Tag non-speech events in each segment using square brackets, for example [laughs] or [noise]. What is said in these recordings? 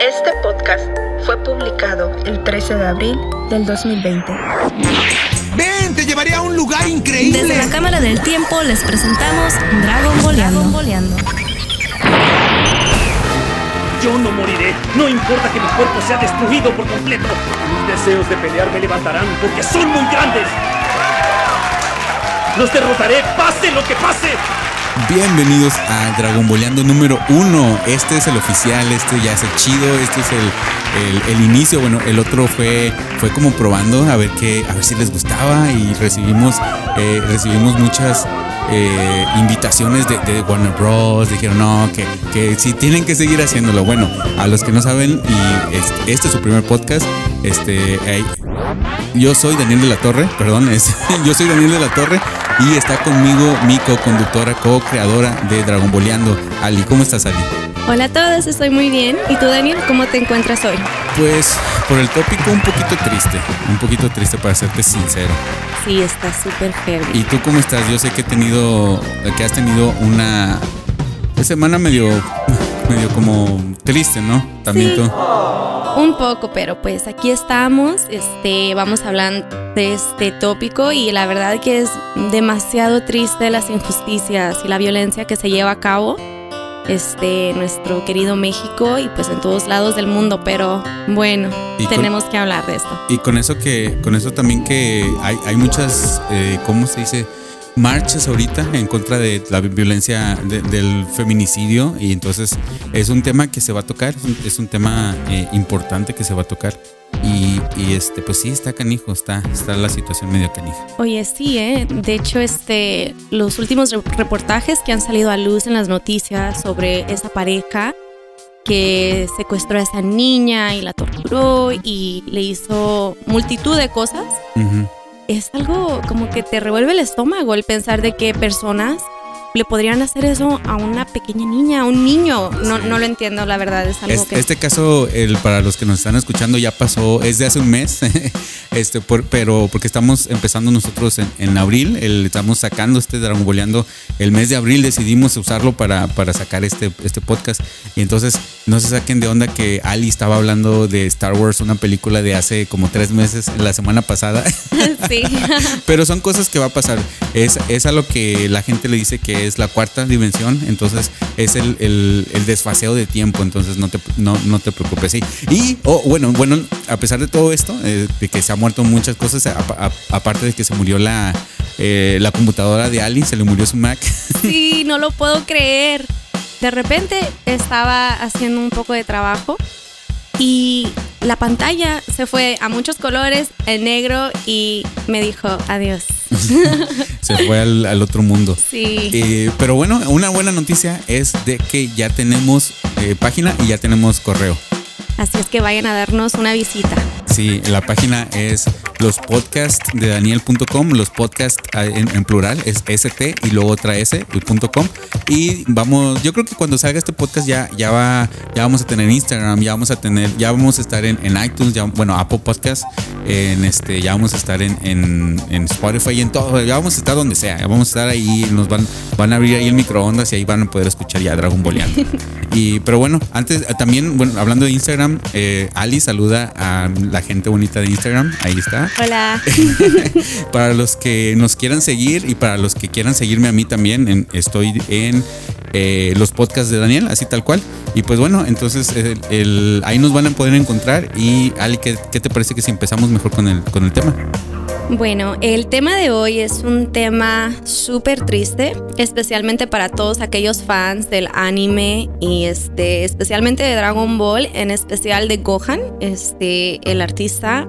Este podcast fue publicado el 13 de abril del 2020. ¡Ven! ¡Te llevaré a un lugar increíble! Desde la Cámara del Tiempo les presentamos Dragon Boleando. Yo no moriré. No importa que mi cuerpo sea destruido por completo. Mis deseos de pelear me levantarán porque son muy grandes. Los derrotaré, pase lo que pase. Bienvenidos a Dragon Boleando número uno. Este es el oficial, este ya es el chido, este es el, el, inicio. Bueno, el otro fue, fue como probando a ver qué, a ver si les gustaba y recibimos, eh, recibimos muchas eh, invitaciones de, Warner Bros. Dijeron no, que, que sí tienen que seguir haciéndolo. Bueno, a los que no saben, y este, es su primer podcast, este, yo soy Daniel de la Torre, perdón, es, [laughs] yo soy Daniel de la Torre y está conmigo mi co-conductora, co-creadora de Dragon Boleando, Ali. ¿Cómo estás, Ali? Hola a todos, estoy muy bien. ¿Y tú, Daniel, cómo te encuentras hoy? Pues por el tópico un poquito triste, un poquito triste para serte sincero. Sí, está súper heavy. ¿Y tú cómo estás? Yo sé que he tenido, que has tenido una semana medio, medio como triste, ¿no? También Sí. tú. Un poco, pero pues aquí estamos. Este, vamos a hablar de este tópico y la verdad que es demasiado triste las injusticias y la violencia que se lleva a cabo este nuestro querido México y pues en todos lados del mundo, pero bueno, Y con- tenemos que hablar de esto. Y con eso que, con eso también que hay, hay muchas, eh, ¿cómo se dice? Marchas ahorita en contra de la violencia de- del feminicidio y entonces es un tema que se va a tocar, es un, es un tema eh, importante que se va a tocar y, y, este pues sí está canijo, está, está la situación medio canija. Oye, sí, ¿eh? De hecho, este, los últimos re- reportajes que han salido a luz en las noticias sobre esa pareja que secuestró a esa niña y la torturó y le hizo multitud de cosas, Ujú. Es algo como que te revuelve el estómago el pensar de que personas le podrían hacer eso a una pequeña niña, a un niño. No, no lo entiendo, la verdad, es algo Es- que... Este caso, el, para los que nos están escuchando, ya pasó, es de hace un mes, [laughs] este, por- pero porque estamos empezando nosotros en, en abril, el- estamos sacando este Dragon Boleando el mes de abril, decidimos usarlo para, para sacar este, este podcast. Y entonces, no se saquen de onda que Ali estaba hablando de Star Wars, una película de hace como tres meses, la semana pasada. [laughs] sí. [laughs] Pero son cosas que va a pasar. Es, es a lo que la gente le dice que es la cuarta dimensión. Entonces es el, el- el desfaseo de tiempo. Entonces no te, no, no te preocupes. Sí. Y, oh, bueno, bueno, a pesar de todo esto, eh, de que se ha muerto muchas cosas, aparte de que se murió la, eh, la computadora de Ali, se le murió su Mac. [laughs] Sí, no lo puedo creer. De repente estaba haciendo un poco de trabajo y la pantalla se fue a muchos colores, en negro, y me dijo adiós. [laughs] se fue al, al otro mundo. Sí. Eh, pero bueno, una buena noticia es de que ya tenemos eh, página y ya tenemos correo. Así es que vayan a darnos una visita. Sí, la página es los podcasts de daniel.com, los podcasts en, en plural es st y luego otra s y punto com y vamos, yo creo que cuando salga este podcast ya ya va ya vamos a tener Instagram, ya vamos a tener ya vamos a estar en, en iTunes, ya, bueno, Apple Podcast, en este ya vamos a estar en, en, en Spotify y en todo, ya vamos a estar donde sea, ya vamos a estar ahí, nos van van a abrir ahí el microondas y ahí van a poder escuchar ya Dragon Boleando. [laughs] y pero bueno, antes también bueno, hablando de Instagram, eh, Ali saluda a la gente bonita de Instagram, ahí está. Hola. [laughs] Para los que nos quieran seguir y para los que quieran seguirme a mí también, en- estoy en eh, los podcasts de Daniel, así tal cual. Y pues bueno, entonces el- el- ahí nos van a poder encontrar. Y Ali, ¿qué, qué te parece que si empezamos mejor con el, con el tema? Bueno, el tema de hoy es un tema súper triste, especialmente para todos aquellos fans del anime y este, especialmente de Dragon Ball, en especial de Gohan, este, el artista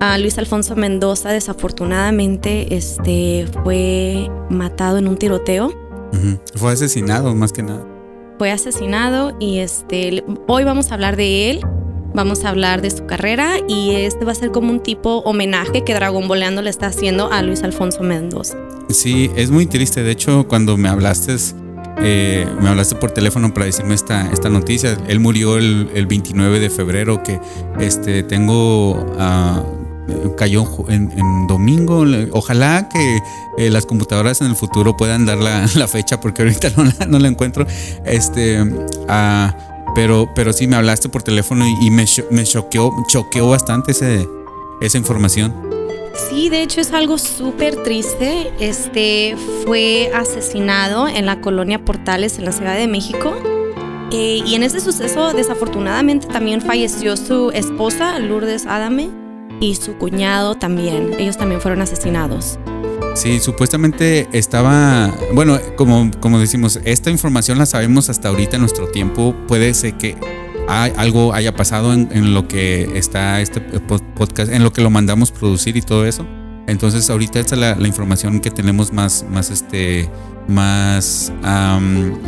ah, Luis Alfonso Mendoza, desafortunadamente, este, fue matado en un tiroteo. Fue asesinado más que nada. Fue asesinado y este, hoy vamos a hablar de él. Vamos a hablar de su carrera y este va a ser como un tipo homenaje que Dragon Boleando le está haciendo a Luis Alfonso Mendoza. Sí, es muy triste. De hecho, cuando me hablaste, eh, me hablaste por teléfono para decirme esta, esta noticia. Él murió el, el 29 de febrero, que este, tengo... ah, cayó en, en domingo. Ojalá que eh, las computadoras en el futuro puedan dar la, [laughs] la fecha porque ahorita no la, no la encuentro. Este, ah, Pero, pero sí me hablaste por teléfono y, y me, me choqueó, choqueó bastante ese, esa información. Sí, de hecho es algo súper triste. Este fue asesinado en la colonia Portales en la Ciudad de México. Eh, y en ese suceso, desafortunadamente, también falleció su esposa, Lourdes Adame, y su cuñado también. Ellos también fueron asesinados. Sí, supuestamente estaba, bueno, como, como decimos, esta información la sabemos hasta ahorita en nuestro tiempo. Puede ser que hay- algo haya pasado en, lo que está este po- podcast, en lo que lo mandamos producir y todo eso. Entonces ahorita esta es la, información que tenemos más, más, este, más,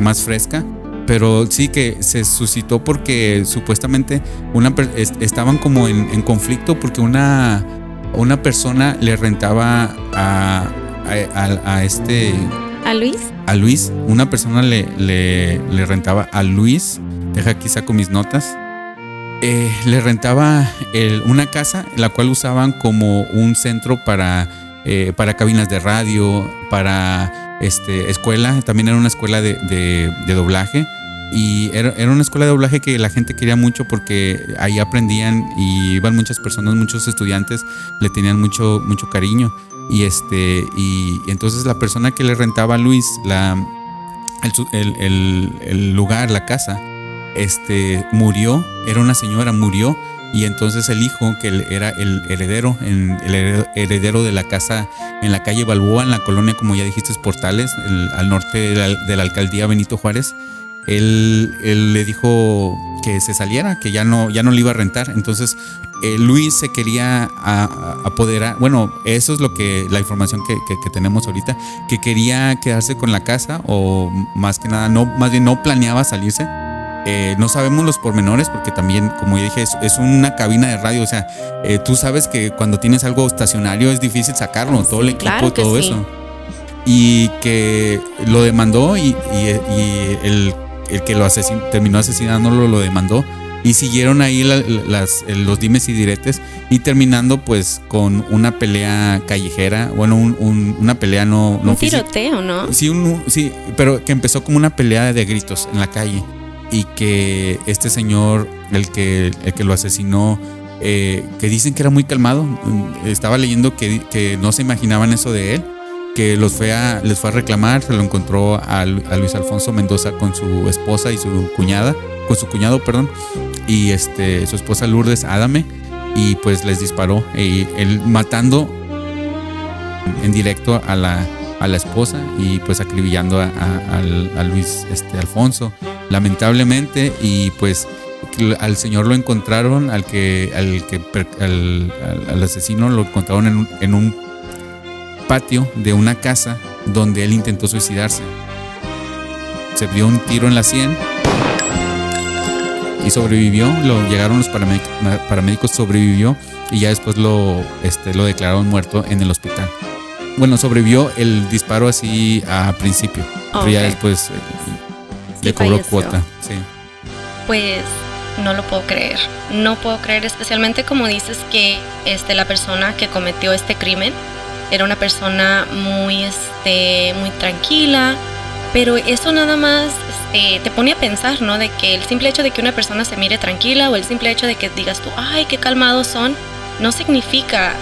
más fresca. Pero sí que se suscitó porque supuestamente una, estaban como en, en conflicto porque una, una persona le rentaba a, a, a- a este ¿A Luis? a Luis, una persona le, le, le rentaba a Luis, deja aquí saco mis notas, Eh, le rentaba el- una casa, la cual usaban como un centro para, eh, para cabinas de radio, para este, escuela, también era una escuela de, de- de doblaje. Y era, era una escuela de doblaje que la gente quería mucho porque ahí aprendían y iban muchas personas, muchos estudiantes, le tenían mucho, mucho cariño. Y este, y, entonces la persona que le rentaba a Luis la, el, el- lugar, la casa, este, murió, era una señora, murió. Y entonces el hijo, que era el heredero, el heredero- de la casa en la calle Balboa, en la colonia, como ya dijiste, Portales, al norte de la, de la alcaldía Benito Juárez, él, él le dijo que se saliera, que ya no, ya no le iba a rentar. Entonces eh, Luis se quería apoderar, bueno, eso es lo que la información que, que- que tenemos ahorita, que quería quedarse con la casa o más que nada, no, más bien no planeaba salirse. Eh, no sabemos los pormenores porque también, como ya dije, es, es una cabina de radio. O sea, eh, tú sabes que cuando tienes algo estacionario es difícil sacarlo, todo el equipo, claro todo sí. eso. Y que lo demandó y, y- y el, el que lo asesin- terminó asesinándolo lo demandó. Y siguieron ahí la- las, los dimes y diretes y terminando pues con una pelea callejera, bueno, un- un- una pelea no, no Un tiroteo, ¿no? Sí, un- sí, pero que empezó como una pelea de gritos en la calle y que este señor, el que, el que lo asesinó, eh, que dicen que era muy calmado, estaba leyendo que, que no se imaginaban eso de él, que los fue a, les fue a reclamar, se lo encontró a, Lu- a Luis Alfonso Mendoza con su esposa y su cuñada, con su cuñado, perdón, y este, su esposa Lourdes Adame, y pues les disparó, y él matando en directo a la, a la esposa y pues acribillando a, Luis este, Alfonso, lamentablemente, y pues al señor lo encontraron, al que, al, que al, al- asesino lo encontraron en en un patio de una casa donde él intentó suicidarse. Se dio un tiro en la sien y sobrevivió. Lo llegaron los paramédic- paramédicos, sobrevivió y ya después lo, este, lo declararon muerto en el hospital. Bueno, sobrevivió el disparo así a principio, pero ya después eh, Sí le cobró falleció. cuota. Sí. Pues no lo puedo creer. No puedo creer, especialmente como dices que este, la persona que cometió este crimen era una persona muy, este, muy tranquila. Pero eso nada más este, te pone a pensar, ¿no? De que el simple hecho de que una persona se mire tranquila o el simple hecho de que digas tú, ay, qué calmados son, no significa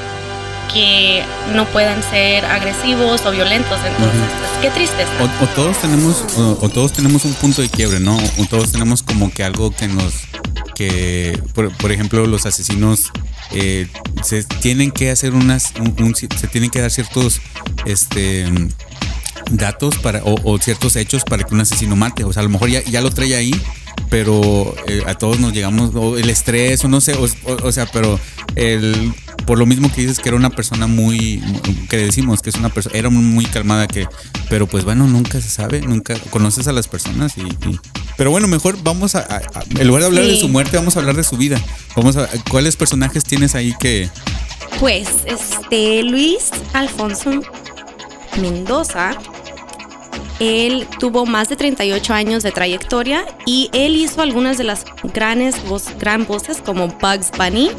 que no puedan ser agresivos o violentos. Entonces, pues, qué tristeza. O, o todos tenemos, o, o todos tenemos un punto de quiebre, ¿no? O todos tenemos como que algo que nos, que, por, por ejemplo, los asesinos eh, se tienen que hacer unas, un- un- se tienen que dar ciertos, este, datos para, o, o ciertos hechos para que un asesino mate. O sea, a lo mejor ya, ya lo trae ahí, pero eh, a todos nos llegamos, o el estrés, o no sé, o, o- o sea, pero el, por lo mismo que dices que era una persona muy, que decimos que es una persona, era muy calmada, que, pero pues bueno, nunca se sabe, nunca conoces a las personas y, y- pero bueno, mejor vamos a, a- a- en lugar de hablar de su muerte, vamos a hablar de su vida. Vamos a, ¿cuáles personajes tienes ahí que, Pues, este, Luis Alfonso Mendoza, él tuvo más de 38 años de trayectoria y él hizo algunas de las grandes voz- gran voces como Bugs Bunny,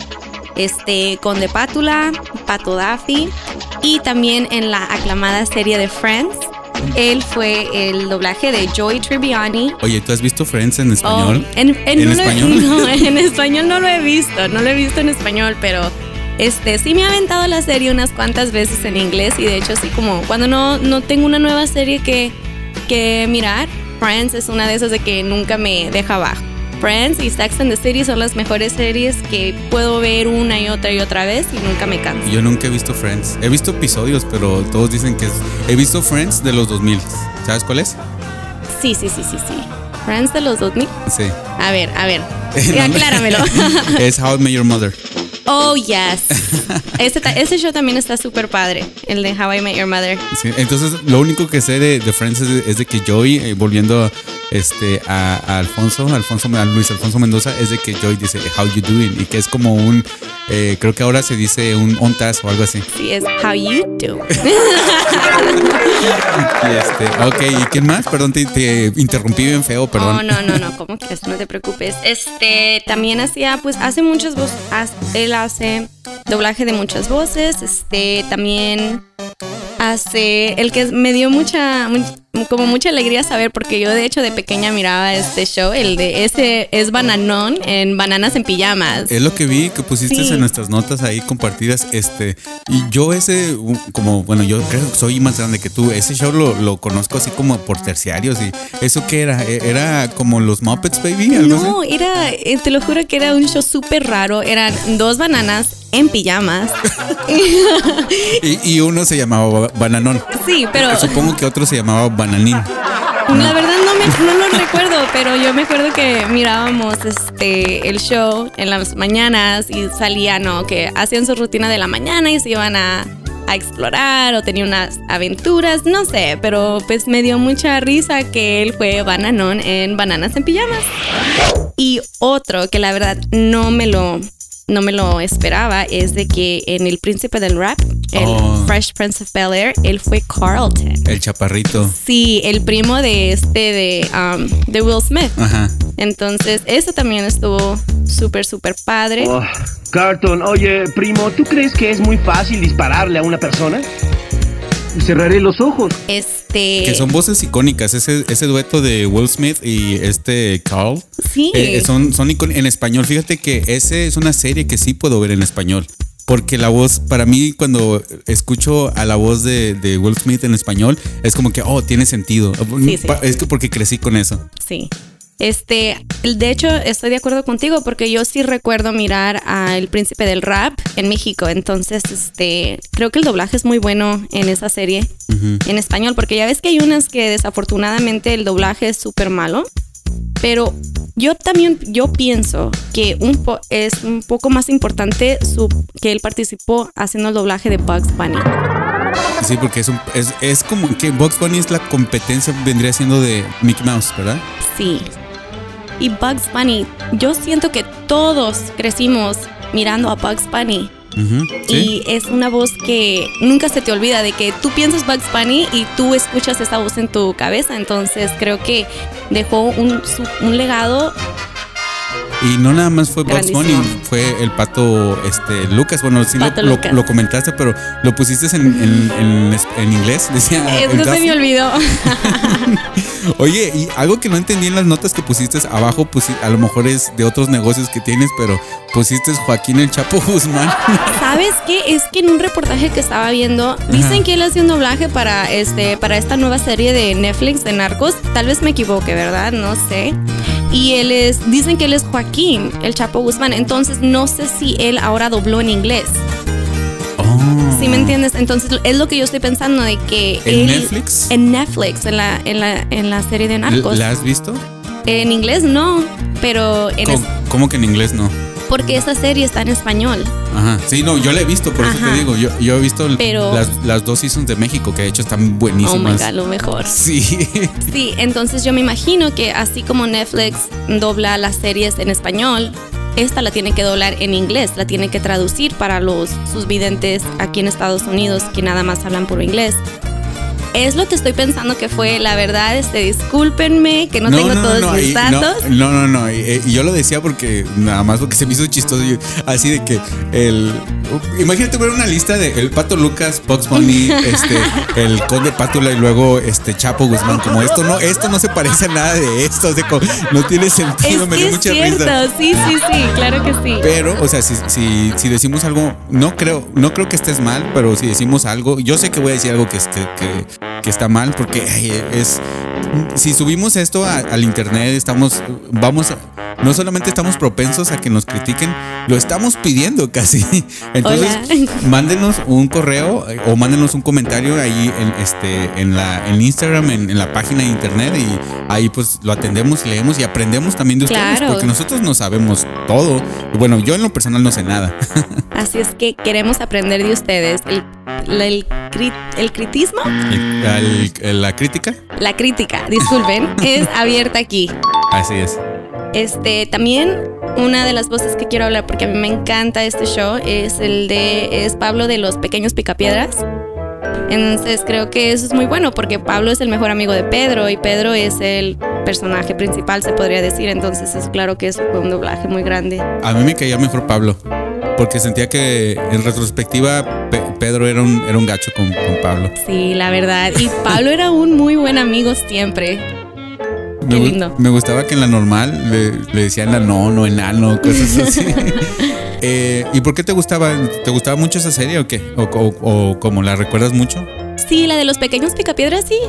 este, Conde Pátula, Pato Daffy y también en la aclamada serie de Friends, él fue el doblaje de Joey Tribbiani. Oye, ¿tú has visto Friends en español? Oh, en, en- ¿En no español? [laughs] no, en [laughs] español no lo he visto, no lo he visto en español, pero este sí me ha aventado la serie unas cuantas veces en inglés y de hecho así como cuando no, no tengo una nueva serie que, que mirar, Friends es una de esas de que nunca me deja abajo. Friends y Sex and the City son las mejores series que puedo ver una y otra y otra vez y nunca me canso. Yo nunca he visto Friends. He visto episodios, pero todos dicen que es. He visto Friends de los 2000. ¿Sabes cuál es? Sí, sí, sí, sí, sí. Friends de los 2000. Sí. A ver, a ver. [laughs] No. Acláramelo. [laughs] es How I Met Your Mother. Oh, yes. Ese, ese show también está súper padre, el de How I Met Your Mother. Sí, entonces, lo único que sé de, de Friends es de, es de que Joey, eh, volviendo este, a, a Alfonso, Alfonso, a Luis Alfonso Mendoza, es de que Joey dice How you doing y que es como un, eh, creo que ahora se dice un ontas o algo así. Sí, es How You Do. [laughs] Y este, ok, ¿y quién más? Perdón, te, te interrumpí bien feo, perdón. Oh, no, no, no, ¿cómo que eso? No te preocupes. Este, también hacía, pues, hace muchas voces, él hace doblaje de muchas voces, este, también hace, el que me dio mucha, mu- como mucha alegría saber, porque yo de hecho de pequeña miraba este show, el de ese es Bananón en Bananas en Pijamas. Es lo que vi que pusiste Sí. en nuestras notas ahí compartidas. Este, y yo ese, como, bueno, yo creo que soy más grande que tú. Ese show lo, lo conozco así como por terciarios. ¿Y eso qué era? E- ¿Era como los Muppets, baby? ¿Algo así? No, era, eh, te lo juro que era un show súper raro. Eran dos bananas en pijamas. [laughs] Y, y uno se llamaba Ba- Bananón. sí, pero Supongo que otro se llamaba Bananín. la verdad no, me, no lo recuerdo, pero yo me acuerdo que mirábamos este el show en las mañanas y salían, ¿no? Que hacían su rutina de la mañana y se iban a, a explorar o tenían unas aventuras, no sé, pero pues me dio mucha risa que él fue bananón en Bananas en Pijamas. Y otro que la verdad no me lo no me lo esperaba es de que en El Príncipe del Rap, el Oh. Fresh Prince of Bel Air, él fue Carlton. El chaparrito. Sí, el primo de este de, um, de Will Smith. Ajá. Entonces, eso también estuvo súper, súper padre. Oh, Carton, oye, primo, ¿tú crees que es muy fácil dispararle a una persona? Cerraré los ojos. Este. Que son voces icónicas. Ese, ese dueto de Will Smith y este Carl. Sí. Eh, son, son icon- en español. Fíjate que ese es una serie que sí puedo ver en español. Porque la voz, para mí, cuando escucho a la voz de, de Will Smith en español, es como que, oh, tiene sentido. Sí, sí. Pa- Es que porque crecí con eso. Sí. Este, de hecho, estoy de acuerdo contigo porque yo sí recuerdo mirar a El Príncipe del Rap en México. Entonces, este, creo que el doblaje es muy bueno en esa serie en español porque ya ves que hay unas que desafortunadamente el doblaje es súper malo. Pero yo también, yo pienso que un po- es un poco más importante su, que él participó haciendo el doblaje de Bugs Bunny. Sí, porque es, un- es, es como que Bugs Bunny es la competencia, vendría siendo de Mickey Mouse, ¿verdad? Sí. Y Bugs Bunny, yo siento que todos crecimos mirando a Bugs Bunny. Sí. Y es una voz que nunca se te olvida de que tú piensas Bugs Bunny y tú escuchas esa voz en tu cabeza. Entonces creo que dejó un, un legado. Y no nada más fue Bugs Bunny, fue el pato este, Lucas. Bueno, sí lo, lo- comentaste, pero lo pusiste en, en- en inglés. [laughs] Decía. Eso el se me olvidó. [laughs] Oye, y algo que no entendí en las notas que pusiste abajo, pues a lo mejor es de otros negocios que tienes, pero pusiste Joaquín el Chapo Guzmán. [laughs] ¿Sabes qué? Es que en un reportaje que estaba viendo, dicen que él hace un doblaje para este para esta nueva serie de Netflix de Narcos. Tal vez me equivoque, ¿verdad? No sé. Y él es, dicen que él es Joaquín, el Chapo Guzmán. Entonces no sé si él ahora dobló en inglés. Oh. ¿Sí me entiendes? Entonces es lo que yo estoy pensando de que ¿En él- Netflix? En Netflix, en la, en la, en la serie de Narcos. ¿La has visto? En inglés no, pero en ¿Cómo, es- cómo que en inglés no? Porque esa serie está en español. Ajá. Sí, no, yo la he visto, por eso Ajá. te digo. Yo, yo he visto Pero- las, las dos seasons de México, que de hecho están Oh my buenísimas. god, lo mejor. Sí. [laughs] Sí, entonces yo me imagino que así como Netflix dobla las series en español, esta la tiene que doblar en inglés, la tiene que traducir para los sus videntes aquí en Estados Unidos que nada más hablan puro inglés. Es lo que estoy pensando que fue. La verdad, este, discúlpenme que no, tengo todos mis y- datos. No, no, no, no, y, y yo lo decía porque nada más porque se me hizo chistoso. yo- así de que el. Imagínate ver una lista de el Pato Lucas, Box Bunny, [laughs] este, el Conde Pátula y luego este Chapo Guzmán. Como esto no, esto no se parece a nada de esto. O sea, como, no tiene sentido, Es me que dio es mucha cierto, risa. sí, sí, sí, claro que sí. Pero, o sea, si, si, si decimos algo, no creo, no creo que estés mal, pero si decimos algo, yo sé que voy a decir algo que, es- que, que- está mal, porque es. Si subimos esto a- al internet, estamos. Vamos No solamente estamos propensos a que nos critiquen, lo estamos pidiendo casi. [laughs] Entonces, Hola. [laughs] mándenos un correo eh, o mándenos un comentario ahí en, este, en, la, en Instagram, en, en la página de internet, y ahí pues lo atendemos, leemos y aprendemos también de ustedes, Claro. porque nosotros no sabemos todo. Bueno, yo en lo personal no sé nada. [laughs] Así es que queremos aprender de ustedes. El, el critismo, El- al- el- la crítica, la crítica, disculpen, [laughs] es abierta aquí. así es. Este, también una de las voces que quiero hablar porque a mí me encanta este show es el de es Pablo de los Pequeños Picapiedras. Entonces creo que eso es muy bueno porque Pablo es el mejor amigo de Pedro y Pedro es el personaje principal, se podría decir. Entonces es claro que eso fue un doblaje muy grande. A mí me caía mejor Pablo, porque sentía que en retrospectiva Pe- Pedro era un, era un gacho con, con Pablo. Sí, la verdad. Y Pablo era un muy buen amigo siempre. Qué lindo. me gustaba que en la normal le, le decían la no, no, enano, cosas así. [laughs] Eh, ¿Y por qué te gustaba? ¿Te gustaba mucho esa serie o qué? ¿O, o- o como la recuerdas mucho? Sí, la de los pequeños picapiedras, sí.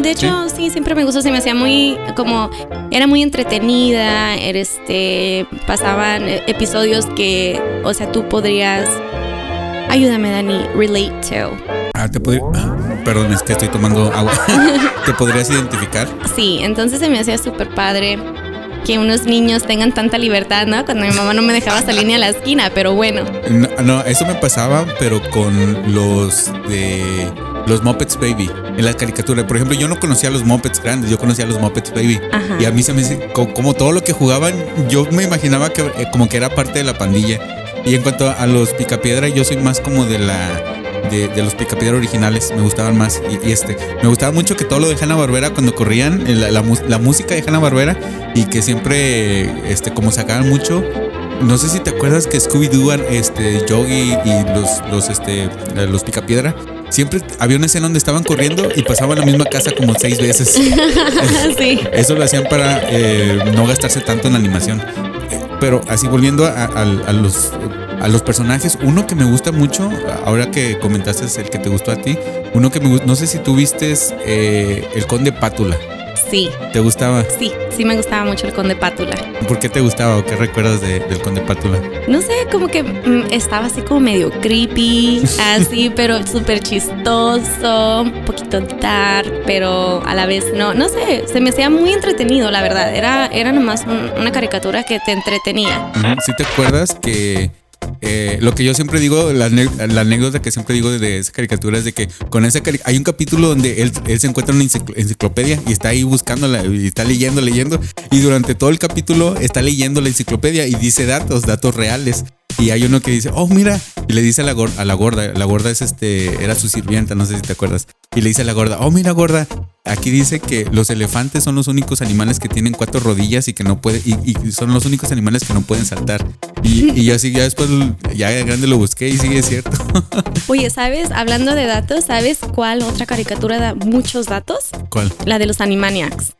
De hecho, sí, siempre me gustó. Se me hacía muy, como, era muy entretenida. Este, pasaban eh, episodios que, o sea, tú podrías, ayúdame, Dani, relate to. Ah, te podría. ah, perdón, es que estoy tomando agua. [laughs] ¿Te podrías identificar? Sí, entonces se me hacía súper padre que unos niños tengan tanta libertad, ¿no? Cuando mi mamá no me dejaba salir ni a la esquina, pero bueno. No, no, eso me pasaba, pero con los de los Muppets Baby. En la caricatura, por ejemplo, yo no conocía a los Muppets grandes, yo conocía a los Muppets Baby. Ajá. Y a mí se me dice, co- como, todo lo que jugaban, yo me imaginaba que eh, como que era parte de la pandilla. Y en cuanto a los Picapiedra, yo soy más como de la de, de los Picapiedra originales, me gustaban más. Y, y este, me gustaba mucho que todo lo de Hanna Barbera cuando corrían, eh, la, la mus- la música de Hanna Barbera, y que siempre, este, como sacaban mucho. No sé si te acuerdas que Scooby-Doo, este, Yogi y los, los, este, los Picapiedra, siempre había una escena donde estaban corriendo y pasaban la misma casa como seis veces. [laughs] sí. Eso lo hacían para eh, no gastarse tanto en animación. Eh, Pero así volviendo a, a- a los, a los personajes, uno que me gusta mucho, ahora que comentaste es el que te gustó a ti, uno que me gusta, no sé si tú vistes eh, el Conde Pátula. Sí, ¿Te gustaba? sí, sí me gustaba mucho el conde Pátula. ¿Por qué te gustaba o qué recuerdas de- del Conde Pátula? No sé, como que mm, estaba así como medio creepy, [laughs] así, pero súper chistoso, un poquito dark, pero a la vez no, no sé, se me hacía muy entretenido, la verdad. Era, era nomás un- una caricatura que te entretenía. Si te acuerdas que eh, lo que yo siempre digo, la, la anécdota que siempre digo de, esa caricatura es de que con esa hay un capítulo donde él, él se encuentra una encicl- enciclopedia y está ahí buscándola y está leyendo, leyendo y durante todo el capítulo está leyendo la enciclopedia y dice datos, datos reales. Y hay uno que dice, oh, mira, y le dice a la, gor- a la gorda, la gorda es este, era su sirvienta, no sé si te acuerdas. Y le dice a la gorda, oh, mira, gorda, aquí dice que los elefantes son los únicos animales que tienen cuatro rodillas y que no pueden, y, y son los únicos animales que no pueden saltar. Y, y yo así, ya después, ya de grande lo busqué y sí es cierto. [laughs] Oye, ¿sabes? Hablando de datos, ¿sabes cuál otra caricatura da muchos datos? ¿Cuál? La de los Animaniacs.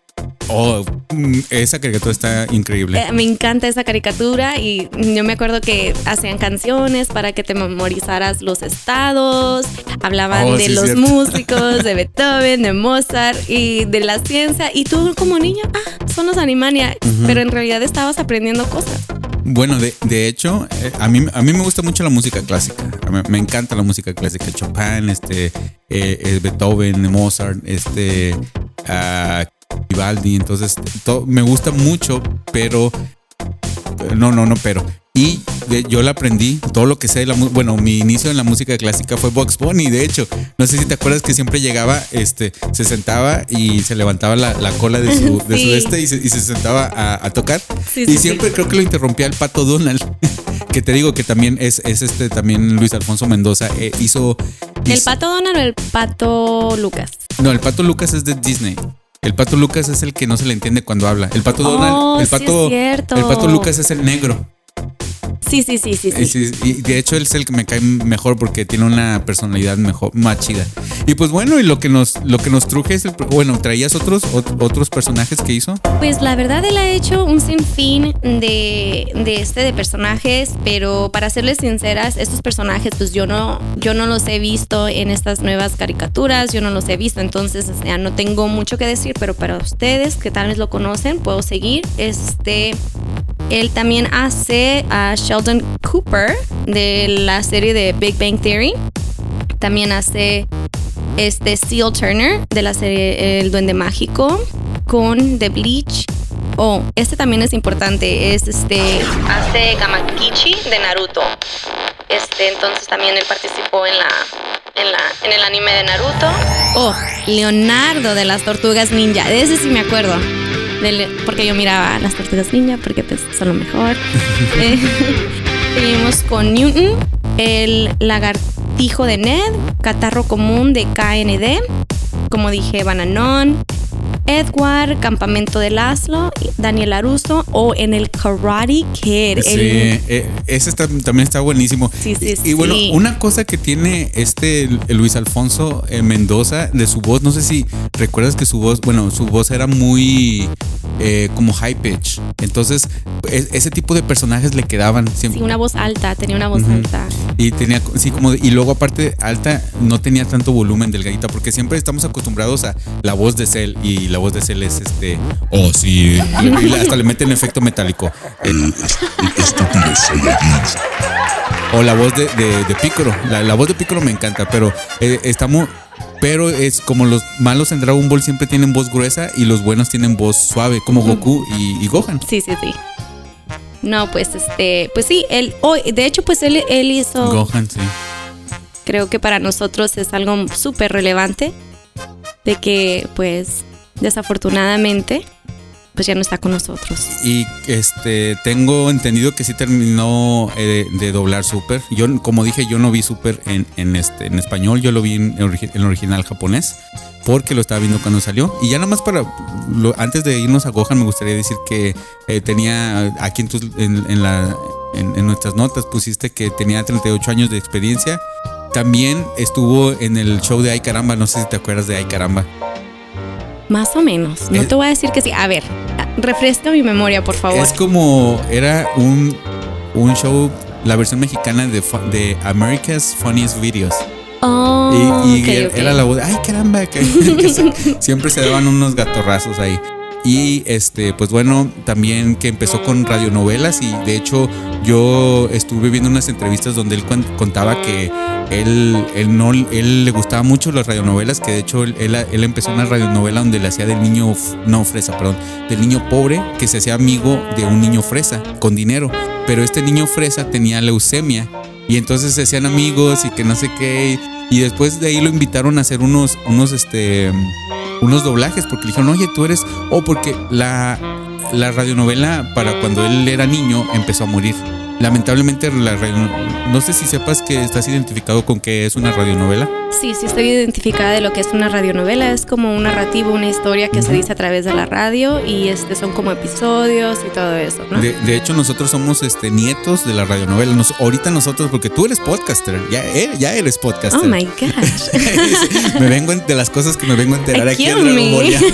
Oh, mm, esa caricatura está increíble. Eh, me encanta esa caricatura y yo me acuerdo que hacían canciones para que te memorizaras los estados, hablaban Oh, de sí, los cierto. músicos, de [laughs] Beethoven, de Mozart y de la ciencia y tú como niño, ah, son los Animaniacs, pero en realidad estabas aprendiendo cosas. Bueno, de, de hecho, eh, a, mí, a mí me gusta mucho la música clásica. Me encanta la música clásica. Chopin, este, eh, eh, Beethoven, Mozart, este, ah, Vivaldi. Entonces, to- me gusta mucho, pero no, no, no, pero. Y yo la aprendí, todo lo que sé de la Bueno, mi inicio en la música clásica fue Box Bunny, de hecho. No sé si te acuerdas que siempre llegaba, este, se sentaba y se levantaba la, la cola de su, de su este y se, y se sentaba a, a tocar. Sí, y sí, siempre creo que lo interrumpía el pato Donald. [laughs] que te digo que también es, es este, también Luis Alfonso Mendoza. eh, hizo, ¿El hizo- pato Donald o el pato Lucas? No, el pato Lucas es de Disney. El pato Lucas es el que no se le entiende cuando habla. El pato Oh, Donald, el sí es pato, el pato Lucas es el negro. Sí, sí, sí, sí. Sí. y de hecho él es el que me cae mejor porque tiene una personalidad mejor, más chida. Y pues bueno, y lo que nos, lo que nos truje es el, bueno, traías otros, ot- otros personajes que hizo. Pues la verdad él ha hecho un sinfín de, de este de personajes, pero para serles sinceras, estos personajes pues yo no, yo no los he visto en estas nuevas caricaturas, yo no los he visto, entonces o sea, no tengo mucho que decir, pero para ustedes que tal vez lo conocen, puedo seguir. Este, él también hace a Sheldon Cooper de la serie de Big Bang Theory. También hace este Seal Turner de la serie El Duende Mágico con The Bleach. Oh, este también es importante, es este hace Gamakichi de Naruto. Este, entonces también él participó en la en la en el anime de Naruto. Oh, Leonardo de las Tortugas Ninja. De ese sí me acuerdo. Del- porque yo miraba las Tortugas Ninja porque pues son lo mejor. [laughs] Eh, Seguimos con Newton, el lagartijo de Ned, catarro común de KND, como dije, Bananón, Edward, campamento de Laszlo, Daniel Aruso o en el Karate Kid. el- Sí, eh, ese está- también está buenísimo. Sí, sí, y, y bueno, una cosa que tiene este Luis Alfonso eh, Mendoza de su voz, no sé si recuerdas que su voz, bueno, su voz era muy eh, como high pitch. Entonces, ese tipo de personajes le quedaban siempre. Sí, una voz alta, tenía una voz alta. Y tenía, sí, como, y luego aparte alta, no tenía tanto volumen delgadita, porque siempre estamos acostumbrados a la voz de Cell, y la voz de Cell es este, oh sí, y, hasta le meten efecto metálico. El- o la voz de, de, de Piccolo, la, la voz de Piccolo me encanta, pero eh, estamos, pero es como los malos en Dragon Ball siempre tienen voz gruesa y los buenos tienen voz suave, como Goku y, y Gohan. Sí, sí, sí. No, pues este, pues sí, él, hoy, de hecho, pues él, él hizo, Gohan, sí. creo que para nosotros es algo súper relevante de que, pues, desafortunadamente, pues ya no está con nosotros. Y este tengo entendido que sí terminó eh, de doblar Super. Yo, como dije, yo no vi Super en, en este en español, yo lo vi en, en original japonés. Porque lo estaba viendo cuando salió. Y ya nada más para. lo- antes de irnos a Gohan, me gustaría decir que eh, tenía. Aquí en, tus, en, en la, en nuestras notas pusiste que tenía 38 años de experiencia. También estuvo en el show de Ay Caramba. No sé si te acuerdas de Ay Caramba. Más o menos. No te voy a decir que sí. A ver, refresca mi memoria, por favor. Es como era un, un show, la versión mexicana de, de America's Funniest Videos. Oh, y y ok, era- la voz, de, ay caramba, que, [laughs] que siempre se daban unos gatorrazos ahí. Y este, pues bueno, también que empezó con radionovelas y de hecho yo estuve viendo unas entrevistas donde él contaba que él, él no, él le gustaba mucho las radionovelas, que de hecho él, él, empezó una radionovela donde le hacía del niño, no fresa, perdón, del niño pobre que se hacía amigo de un niño fresa con dinero. Pero este niño fresa tenía leucemia y entonces se hacían amigos y que no sé qué. Y después de ahí lo invitaron a hacer unos, unos, este, unos doblajes porque le dijeron, oye, tú eres. O porque la, la radionovela para cuando él era niño empezó a morir. Lamentablemente, la radio- no sé si sepas que estás identificado con que es una radionovela. Sí, sí estoy identificada de lo que es una radionovela. Es como un narrativo, una historia que se dice a través de la radio y este son como episodios y todo eso, ¿no? De, de hecho, nosotros somos este, nietos de la radionovela. Nos, ahorita nosotros, porque tú eres podcaster, ya, e- ya eres podcaster. Oh my gosh. [laughs] me vengo en- de las cosas que me vengo a enterar aquí en kill Dragon me. Ball. ya. [laughs]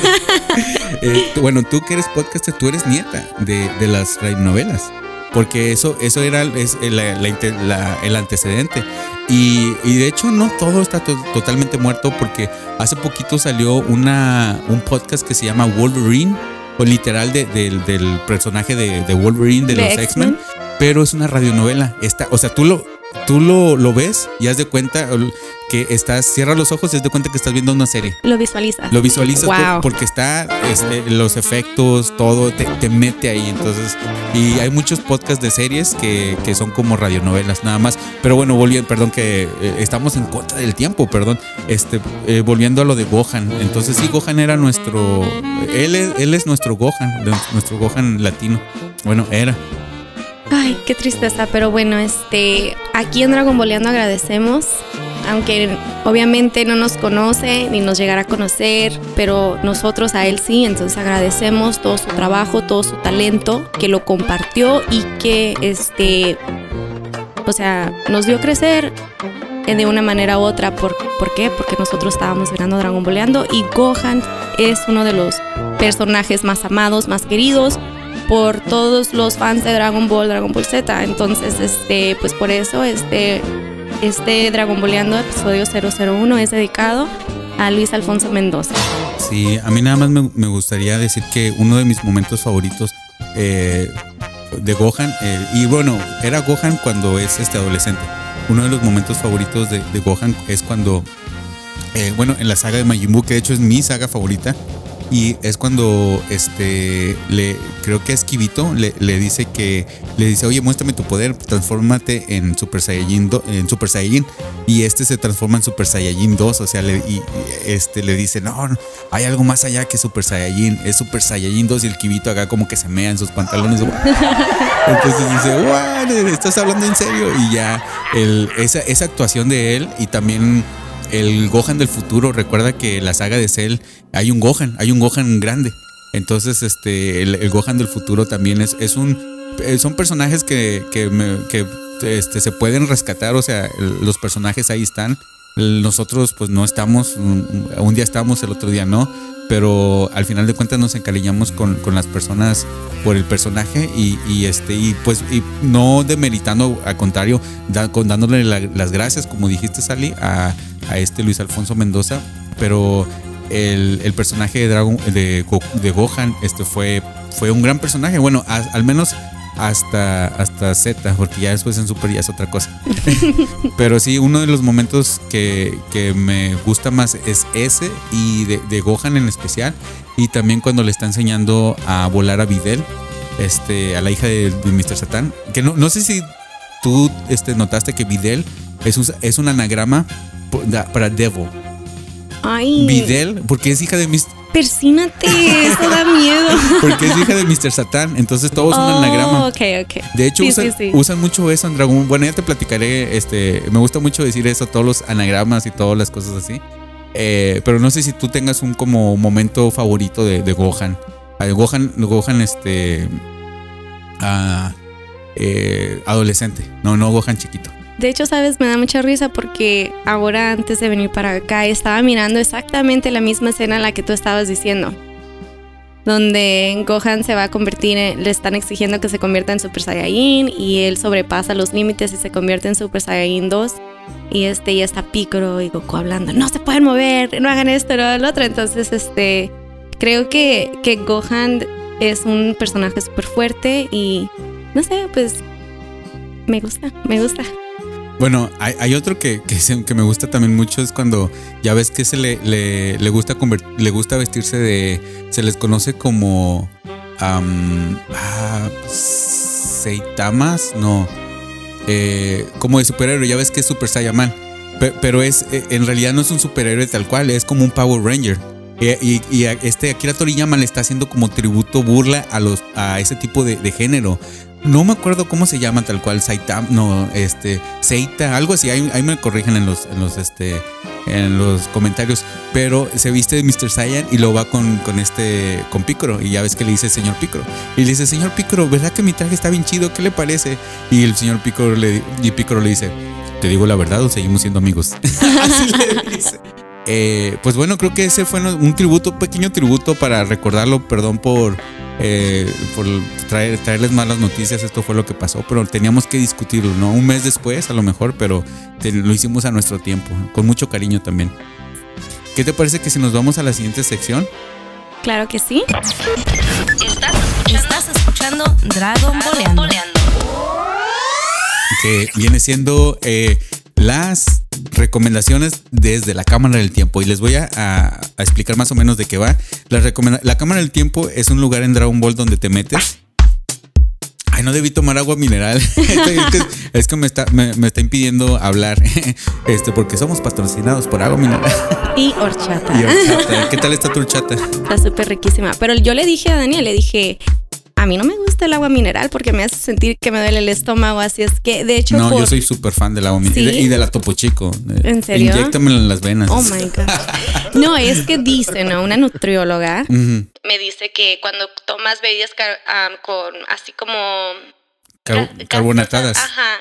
Eh, bueno, tú que eres podcaster, tú eres nieta de, de las radionovelas. Porque eso, eso era es la- la inte- la- el antecedente. Y, y de hecho, no todo está to- totalmente muerto porque hace poquito salió una, un podcast que se llama Wolverine, o literal de- del- del personaje de, de Wolverine de, los X-Men. X-Men, pero es una radionovela. Está, o sea, tú lo, tú lo, lo ves y haz de cuenta que estás, cierra los ojos y haz de cuenta que estás viendo una serie. Lo visualizas. Lo visualizas por- Wow. porque está este, los efectos, todo te, te mete ahí. Entonces, y hay muchos podcasts de series que, que son como radionovelas nada más. Pero bueno, volviendo, perdón que eh, estamos en contra del tiempo, perdón. Este, eh, volviendo a lo de Gohan. Entonces sí, Gohan era nuestro, él es, él es nuestro Gohan, nuestro Gohan latino. Bueno, era. Ay, qué tristeza, pero bueno, este, aquí en Dragon Boleando agradecemos aunque obviamente no nos conoce ni nos llegará a conocer, pero nosotros a él sí, entonces agradecemos todo su trabajo, todo su talento, que lo compartió y que este, o sea, nos dio crecer de una manera u otra. ¿Por, ¿Por qué? Porque nosotros estábamos mirando Dragon Balleando y Gohan es uno de los personajes más amados, más queridos por todos los fans de Dragon Ball, Dragon Ball Z. Entonces, este, pues por eso este, este Dragon Balleando episodio 001 es dedicado a Luis Alfonso Mendoza. Sí, a mí nada más me, gustaría decir que uno de mis momentos favoritos eh, de Gohan, eh, y bueno, era Gohan cuando es este adolescente. Uno de los momentos favoritos de, de Gohan es cuando, eh, bueno, en la saga de Majin Buu, que de hecho es mi saga favorita, y es cuando este le creo que a Esquivito le, le dice que le dice, "Oye, muéstrame tu poder, transfórmate en Super Saiyajin do- en Super Saiyajin." Y este se transforma en Super Saiyajin 2, o sea, le, y, este le dice, "No, no, hay algo más allá que Super Saiyajin, es Super Saiyajin 2." Y el Kibito acá como que se mea en sus pantalones. [laughs] Entonces dice, "What? ¿Estás hablando en serio?" Y ya el, esa esa actuación de él y también el Gohan del futuro, recuerda que en la saga de Cell hay un Gohan, hay un Gohan grande. Entonces, este, el, Gohan del futuro también es, es un. eh, Son personajes que, que, que, este, se pueden rescatar, o sea, los personajes ahí están. Nosotros, pues no estamos, un, día estamos, el otro día no. Pero al final de cuentas nos encariñamos con, con las personas por el personaje y, y, este y pues y no demeritando, al contrario, con- dándole la- las gracias, como dijiste, Sally, a, a este Luis Alfonso Mendoza. Pero el, el personaje de Dragon de, Go- de Gohan este fue, fue un gran personaje. Bueno, a- al menos hasta, hasta Z, porque ya después en Super ya es otra cosa. [laughs] Pero sí, uno de los momentos que, que me gusta más es ese y de, de Gohan en especial. Y también cuando le está enseñando a volar a Videl, este, a la hija de, de Mr. Satan. Que no, no sé si tú este, notaste que Videl es un, es un anagrama para Devil. Ay, Videl, porque es hija de Mr. persínate, eso da miedo. [laughs] Porque es hija de Mr. Satan. Entonces todo es un Oh, anagrama. ok, ok. De hecho, Sí, usan, sí, sí. usan mucho eso en Dragon. Bueno, ya te platicaré. Este, me gusta mucho decir eso, todos los anagramas y todas las cosas así. Eh, pero no sé si tú tengas un como momento favorito de, de Gohan. Gohan, Gohan, este. ah, eh, adolescente. No, no Gohan chiquito. De hecho, sabes, me da mucha risa porque ahora antes de venir para acá estaba mirando exactamente la misma escena en la que tú estabas diciendo. Donde Gohan se va a convertir, en- le están exigiendo que se convierta en Super Saiyajin y él sobrepasa los límites y se convierte en Super Saiyajin 2. Y este ya está Piccolo y Goku hablando, no se pueden mover, no hagan esto, no hagan lo otro. Entonces, este, creo que, que Gohan es un personaje súper fuerte y no sé, pues me gusta, me gusta. Bueno, hay, otro que, que, que me gusta también mucho, es cuando ya ves que se le, le, le gusta le gusta vestirse de. Se les conoce como. am, ah, Seitamas, no. Eh, como de superhéroe, ya ves que es Super Saiyaman. Pe- Pero es, eh, en realidad no es un superhéroe tal cual, es como un Power Ranger. Y, este Akira Toriyama le está haciendo como tributo, burla a los a ese tipo de género. No me acuerdo cómo se llama tal cual, Saitam, no, este, Seita, algo así, ahí, me corrigen en los, en los, este, en los comentarios, pero se viste de Mr. Saiyan y lo va con, con este, con Piccolo, y ya ves que le dice señor Piccolo, y le dice, señor Piccolo, ¿verdad que mi traje está bien chido? ¿Qué le parece? Y el señor Piccolo le, y Piccolo le dice, te digo la verdad o seguimos siendo amigos. [laughs] Así le dice. Eh, pues bueno, creo que ese fue un tributo, un pequeño tributo para recordarlo. Perdón por, eh, por traer, traerles malas noticias. Esto fue lo que pasó, pero teníamos que discutirlo, ¿no? Un mes después, a lo mejor, pero te- lo hicimos a nuestro tiempo, con mucho cariño también. ¿Qué te parece que si nos vamos a la siguiente sección? Claro que sí. Estás escuchando Dragon Boleando. que viene siendo eh, las recomendaciones desde la Cámara del Tiempo. Y les voy a, a- a explicar más o menos de qué va. La, Cámara del Tiempo es un lugar en Dragon Ball donde te metes. Ay, no debí tomar agua mineral. [laughs] es que, es que me, está, me, me está impidiendo hablar. [laughs] este, porque somos patrocinados por agua mineral. Y horchata. Y horchata. ¿Qué tal está tu horchata? Está súper riquísima. Pero yo le dije a Daniel, le dije, a mí no me gusta el agua mineral porque me hace sentir que me duele el estómago, así es que de hecho... No, por- yo soy súper fan del agua mineral ¿Sí? y de la Topo Chico. ¿En serio? Inyéctamela en las venas. Oh my God. No, es que dice, ¿no? Una nutrióloga me dice que cuando tomas bebidas con así como Car- carbonatadas. Ajá.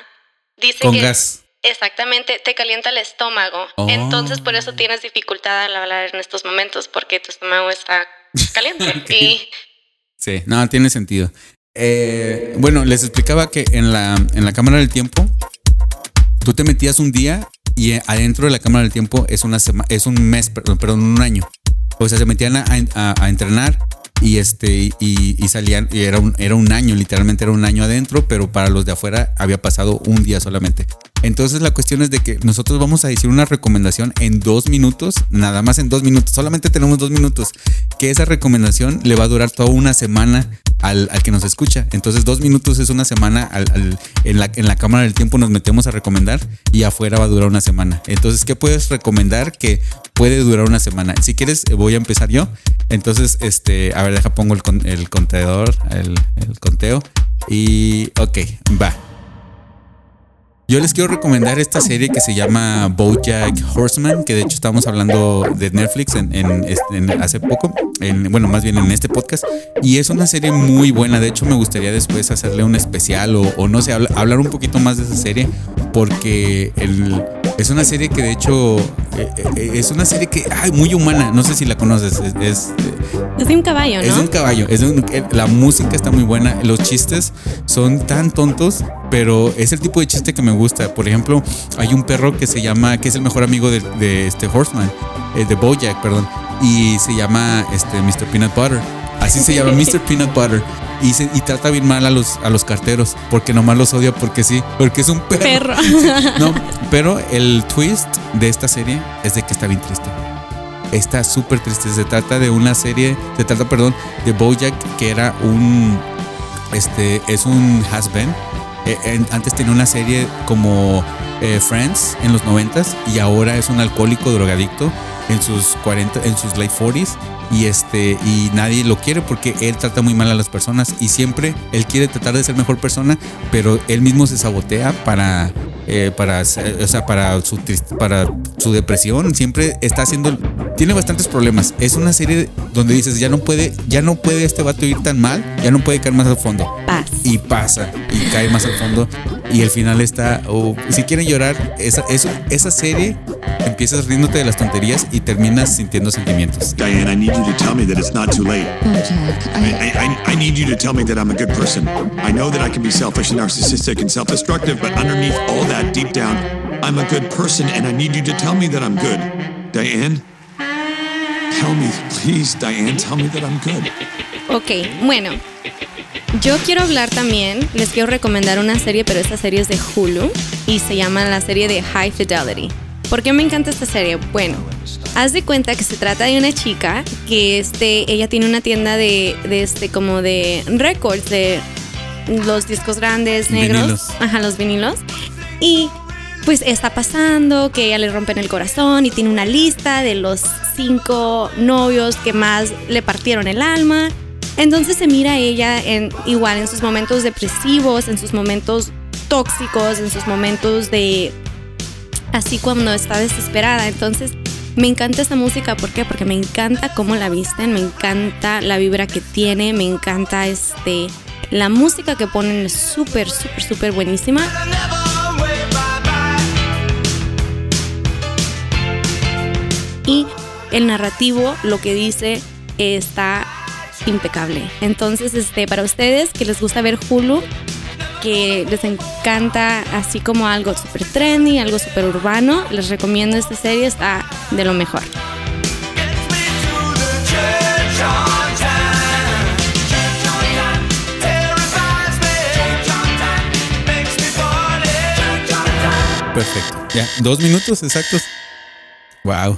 Dice Con que gas. exactamente te calienta el estómago. Oh. Entonces por eso tienes dificultad al hablar en estos momentos porque tu estómago está caliente. [laughs] Y Sí, no, tiene sentido. Eh, bueno, les explicaba que en la, en la cámara del tiempo, tú te metías un día y eh, adentro de la cámara del tiempo es, una es un mes, perdón, un año. O sea, se metían a entrenar y este y, y salían y era un, era un año, literalmente era un año adentro, pero para los de afuera había pasado un día solamente. Entonces la cuestión es de que nosotros vamos a decir una recomendación en dos minutos, nada más en dos minutos, solamente tenemos dos minutos, que esa recomendación le va a durar toda una semana al, al que nos escucha. Entonces dos minutos es una semana, en, la, en la cámara del tiempo nos metemos a recomendar y afuera va a durar una semana. Entonces, ¿qué puedes recomendar que puede durar una semana? Si quieres, eh, voy a empezar yo. Entonces, este, a ver, deja, pongo el, el contador, el conteo. Y, ok, va. Yo les quiero recomendar esta serie que se llama BoJack Horseman, que de hecho estábamos hablando de Netflix en, en- este- en- hace poco, en, bueno, más bien en este podcast, y es una serie muy buena. De hecho, me gustaría después hacerle un especial o, o no sé, habla- hablar un poquito más de esa serie, porque el- es una serie que de hecho eh, eh, es una serie que, ay, muy humana. No sé si la conoces, es- es es de un caballo, es de ¿no? un caballo. Es de un- la música está muy buena. Los chistes son tan tontos, pero es el tipo de chiste que me gusta. Por ejemplo, hay un perro que se llama, que es el mejor amigo de, de este Horseman, eh, de Bojack, perdón, y se llama este Mr. Peanut Butter. Así se llama Mr. [laughs] Peanut Butter. Y, se- y trata bien mal a los, a los carteros, porque nomás los odia porque sí, porque es un perro. Perro. [laughs] No, pero el twist de esta serie es de que está bien triste. Está súper triste. Se trata de una serie, se trata, perdón, de Bojack, que era un, este, es un has-been. Eh, antes tenía una serie como eh, Friends en los 90 y ahora es un alcohólico drogadicto en sus 40, en sus late 40s y este y nadie lo quiere porque él trata muy mal a las personas y siempre él quiere tratar de ser mejor persona, pero él mismo se sabotea para eh, para o sea, para su para su depresión, siempre está haciendo tiene bastantes problemas. Es una serie donde dices, ya no puede ya no puede este vato ir tan mal, ya no puede caer más al fondo Paz. y pasa y cae más al fondo y el final está oh, si quieren llorar esa, eso, esa serie empiezas riéndote de las tonterías y terminas sintiendo sentimientos Diane, I need you to tell me that it's not too late. Bojack, I, I, I, I need you to tell me that I'm a good person. I know that I can be selfish and narcissistic and self destructive, but underneath all that, deep down, I'm a good person and I need you to tell me that I'm good. Diane? Tell me, please, Diane, tell me that I'm good. Ok, bueno. Yo quiero hablar también, les quiero recomendar una serie, pero esta serie es de Hulu y se llama la serie de High Fidelity. ¿Por qué me encanta esta serie? Bueno, haz de cuenta que se trata de una chica que este, ella tiene una tienda de, de este, como de records, de los discos grandes, negros. Vinilos. Ajá, los vinilos. Y pues está pasando que ella le rompen el corazón y tiene una lista de los cinco novios que más le partieron el alma. Entonces se mira a ella en, igual en sus momentos depresivos, en sus momentos tóxicos, en sus momentos de así cuando está desesperada. Entonces me encanta esta música, ¿por qué? Porque me encanta cómo la visten, me encanta la vibra que tiene, me encanta este la música que ponen es súper, súper, súper buenísima. Y el narrativo, lo que dice, está impecable. Entonces, este, para ustedes que les gusta ver Hulu, que les encanta así como algo súper trendy, algo súper urbano, les recomiendo esta serie, está de lo mejor. perfecto ya dos minutos exactos wow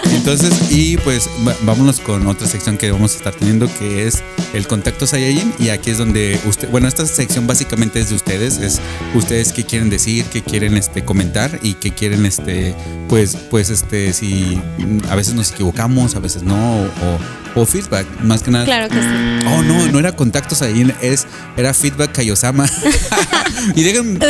Entonces, y pues vámonos con otra sección que vamos a estar teniendo que es el contacto Saiyajin. Y aquí es donde usted, bueno, esta sección básicamente es de ustedes, es ustedes qué quieren decir, qué quieren este comentar y qué quieren este, pues, pues este, si a veces nos equivocamos, a veces no, o, o feedback, más que nada. Claro que sí. Oh, no, no era contacto Saiyajin, es, era feedback Kaiosama. [laughs] y dejen. [laughs]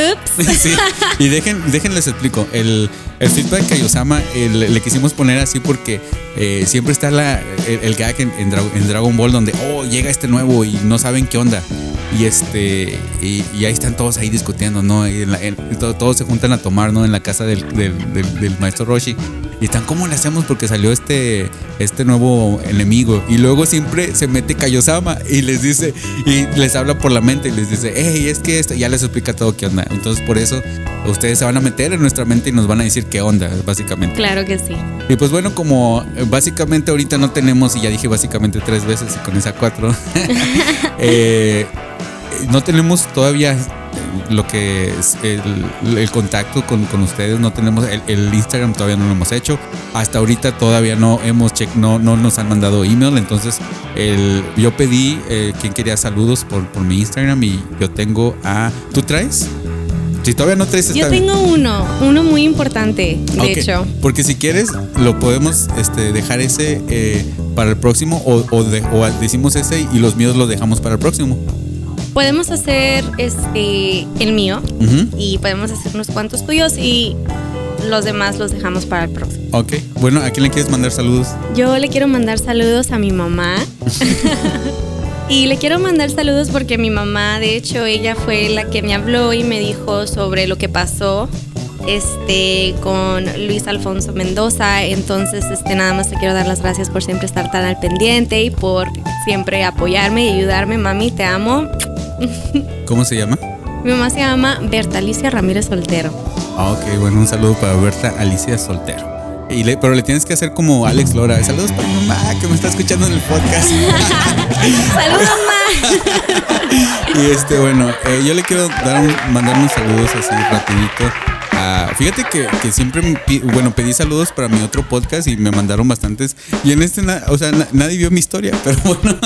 Sí, y dejen, déjenles explico. El, el feedback Kaiosama el- le quisimos poner así porque eh, siempre está la, el, el gag en, en en Dragon Ball donde, oh, llega este nuevo y no saben qué onda. Y este y, y ahí están todos ahí discutiendo, ¿no? En la- en- to- todos se juntan a tomar, ¿no? En la casa del, del- del- del maestro Roshi. Y están, ¿cómo le hacemos? Porque salió este, este nuevo enemigo. Y luego siempre se mete Kaiosama y les dice, y les habla por la mente y les dice, hey, es que esto, ya les explica todo qué onda. Entonces, por eso, ustedes se van a meter en nuestra mente y nos van a decir qué onda, básicamente. Claro que sí. Y pues bueno, como eh, básicamente ahorita no tenemos, y ya dije básicamente tres veces y con esa cuatro, [laughs] [laughs] eh, no tenemos todavía eh, lo que es el, el contacto con, con ustedes, no tenemos el, el Instagram todavía no lo hemos hecho, hasta ahorita todavía no hemos check, no, no nos han mandado email, entonces el, yo pedí eh, quien quería saludos por, por mi Instagram y yo tengo a... ¿Tú traes? Si todavía no traes, Yo está bien. tengo uno, uno muy importante, de Ok, hecho. Porque si quieres, lo podemos este, dejar ese eh, para el próximo o, o de- o decimos ese y los míos los dejamos para el próximo. Podemos hacer este el mío y podemos hacer unos cuantos tuyos y los demás los dejamos para el próximo. Ok, bueno, ¿a quién le quieres mandar saludos? Yo le quiero mandar saludos a mi mamá. [laughs] y le quiero mandar saludos porque mi mamá, de hecho, ella fue la que me habló y me dijo sobre lo que pasó este con Luis Alfonso Mendoza. Entonces, este nada más te quiero dar las gracias por siempre estar tan al pendiente y por siempre apoyarme y ayudarme, mami, te amo. [laughs] ¿Cómo se llama? Mi mamá se llama Bertalicia Ramírez Soltero. Ah, ok, bueno, un saludo para Berta Alicia Soltero. Y le- pero le tienes que hacer como Alex Lora. Saludos para mi mamá que me está escuchando en el podcast. [laughs] ¡Saludos, mamá! [laughs] Y este, bueno, eh, yo le quiero dar un- mandar unos saludos así rapidito. a- fíjate que, que siempre, me bueno, pedí saludos para mi otro podcast y me mandaron bastantes. Y en este, na- o sea, na- nadie vio mi historia, [laughs] pero bueno,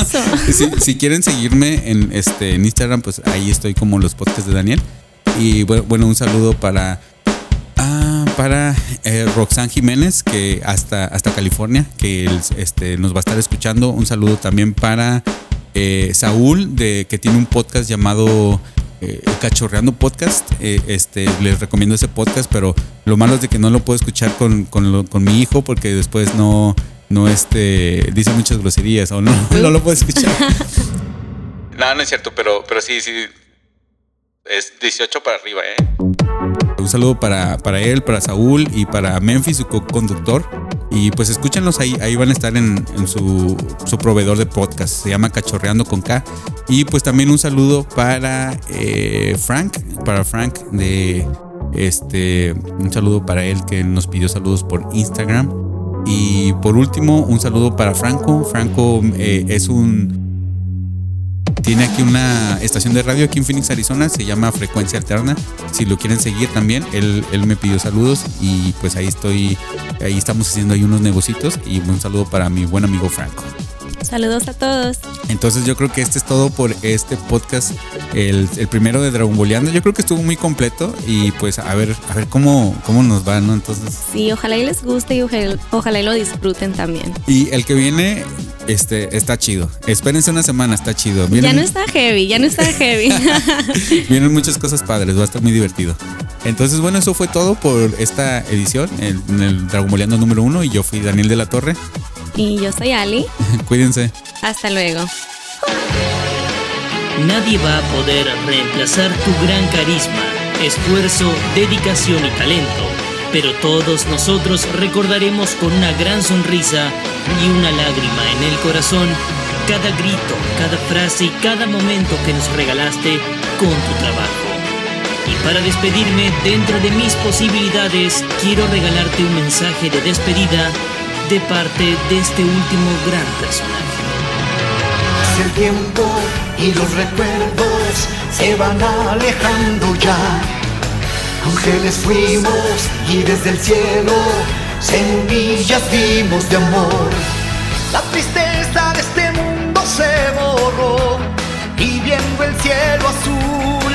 si, si quieren seguirme en, este, en Instagram, pues ahí estoy como los podcasts de Daniel. Y bueno, bueno un saludo para Ah, para eh, Roxanne Jiménez, que hasta, hasta California, que este, nos va a estar escuchando. Un saludo también para eh, Saúl, de, que tiene un podcast llamado eh, Cachorreando Podcast. Eh, este, les recomiendo ese podcast, pero lo malo es de que no lo puedo escuchar con, con, lo- con mi hijo porque después no, no este, dice muchas groserías o no, [laughs] no lo puedo escuchar. [laughs] no, no es cierto, pero, pero sí, sí. Es 18 para arriba, ¿eh? Un saludo para, para él, para Saúl y para Memphis, su co-conductor. Y pues escúchenlos ahí, ahí van a estar en, en su, su proveedor de podcast. Se llama Cachorreando con K. Y pues también un saludo para eh, Frank, para Frank de este, un saludo para él que nos pidió saludos por Instagram. Y por último, un saludo para Franco. Franco eh, es un tiene aquí una estación de radio aquí en Phoenix, Arizona, se llama Frecuencia Alterna. Si lo quieren seguir también, él, él me pidió saludos y pues ahí estoy, ahí estamos haciendo ahí unos negocitos y un saludo para mi buen amigo Franco. Saludos a todos. Entonces yo creo que este es todo por este podcast, el, el primero de Dragon Boleando. Yo creo que estuvo muy completo y pues a ver, a ver cómo, cómo nos va, ¿no? Entonces, Sí, ojalá y les guste y ojalá, ojalá y lo disfruten también. y el que viene, este, está chido. Espérense una semana, está chido. Ya no está heavy, ya no está heavy. [laughs] Vienen muchas cosas padres, va a estar muy divertido. Entonces, bueno, eso fue todo por esta edición, en el Dragon Boleando número uno. Y yo fui Daniel de la Torre. Y yo soy Ali. [laughs] Cuídense. Hasta luego. Nadie va a poder reemplazar tu gran carisma, esfuerzo, dedicación y talento, pero todos nosotros recordaremos con una gran sonrisa y una lágrima en el corazón cada grito, cada frase y cada momento que nos regalaste con tu trabajo. Y para despedirme, dentro de mis posibilidades, quiero regalarte un mensaje de despedida de parte de este último gran personaje. El tiempo y los recuerdos se van alejando ya. Ángeles fuimos y desde el cielo semillas dimos de amor. La tristeza de este mundo se borró y viendo el cielo azul,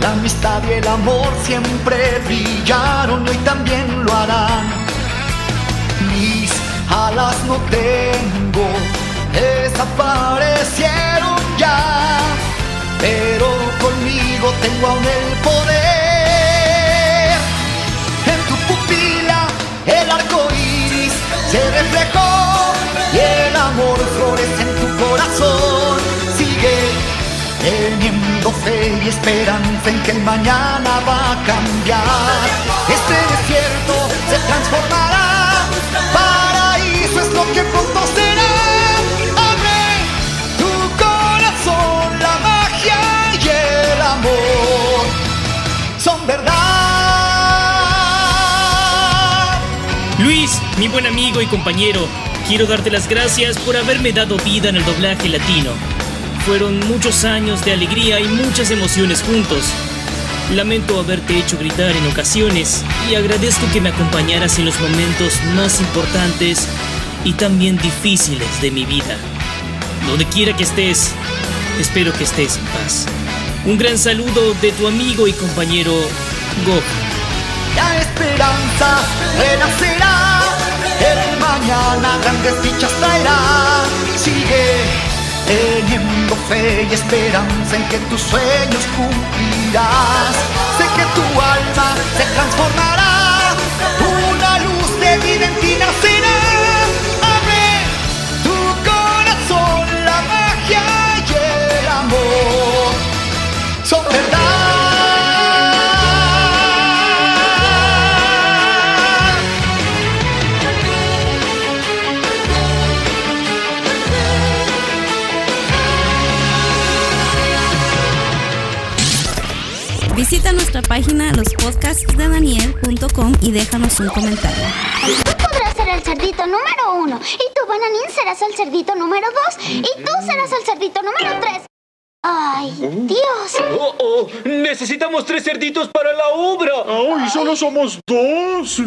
la amistad y el amor siempre brillaron y también lo harán. Alas no tengo, desaparecieron ya, pero conmigo tengo aún el poder. En tu pupila el arco iris se reflejó y el amor florece en tu corazón. Sigue teniendo fe y esperanza en que el mañana va a cambiar. Este desierto se transformará. Tu corazón, la magia y el amor son verdad. Luis, mi buen amigo y compañero, quiero darte las gracias por haberme dado vida en el doblaje latino. Fueron muchos años de alegría y muchas emociones juntos. Lamento haberte hecho gritar en ocasiones y agradezco que me acompañaras en los momentos más importantes y también difíciles de mi vida. Donde quiera que estés, espero que estés en paz. Un gran saludo de tu amigo y compañero Goku. La esperanza renacerá, el mañana grandes dichas traerá. Sigue teniendo fe y esperanza en que tus sueños cumplirás. Sé que tu alma se transformará, una luz de vida en ti. Visita nuestra página lospodcastsdedaniel.com y déjanos un comentario. Tú podrás ser el cerdito número uno. Y tú, Bananín, serás el cerdito número dos. Y tú serás el cerdito número tres. Ay, Dios. Oh, oh, necesitamos tres cerditos para la obra. ¡Ay, solo somos dos!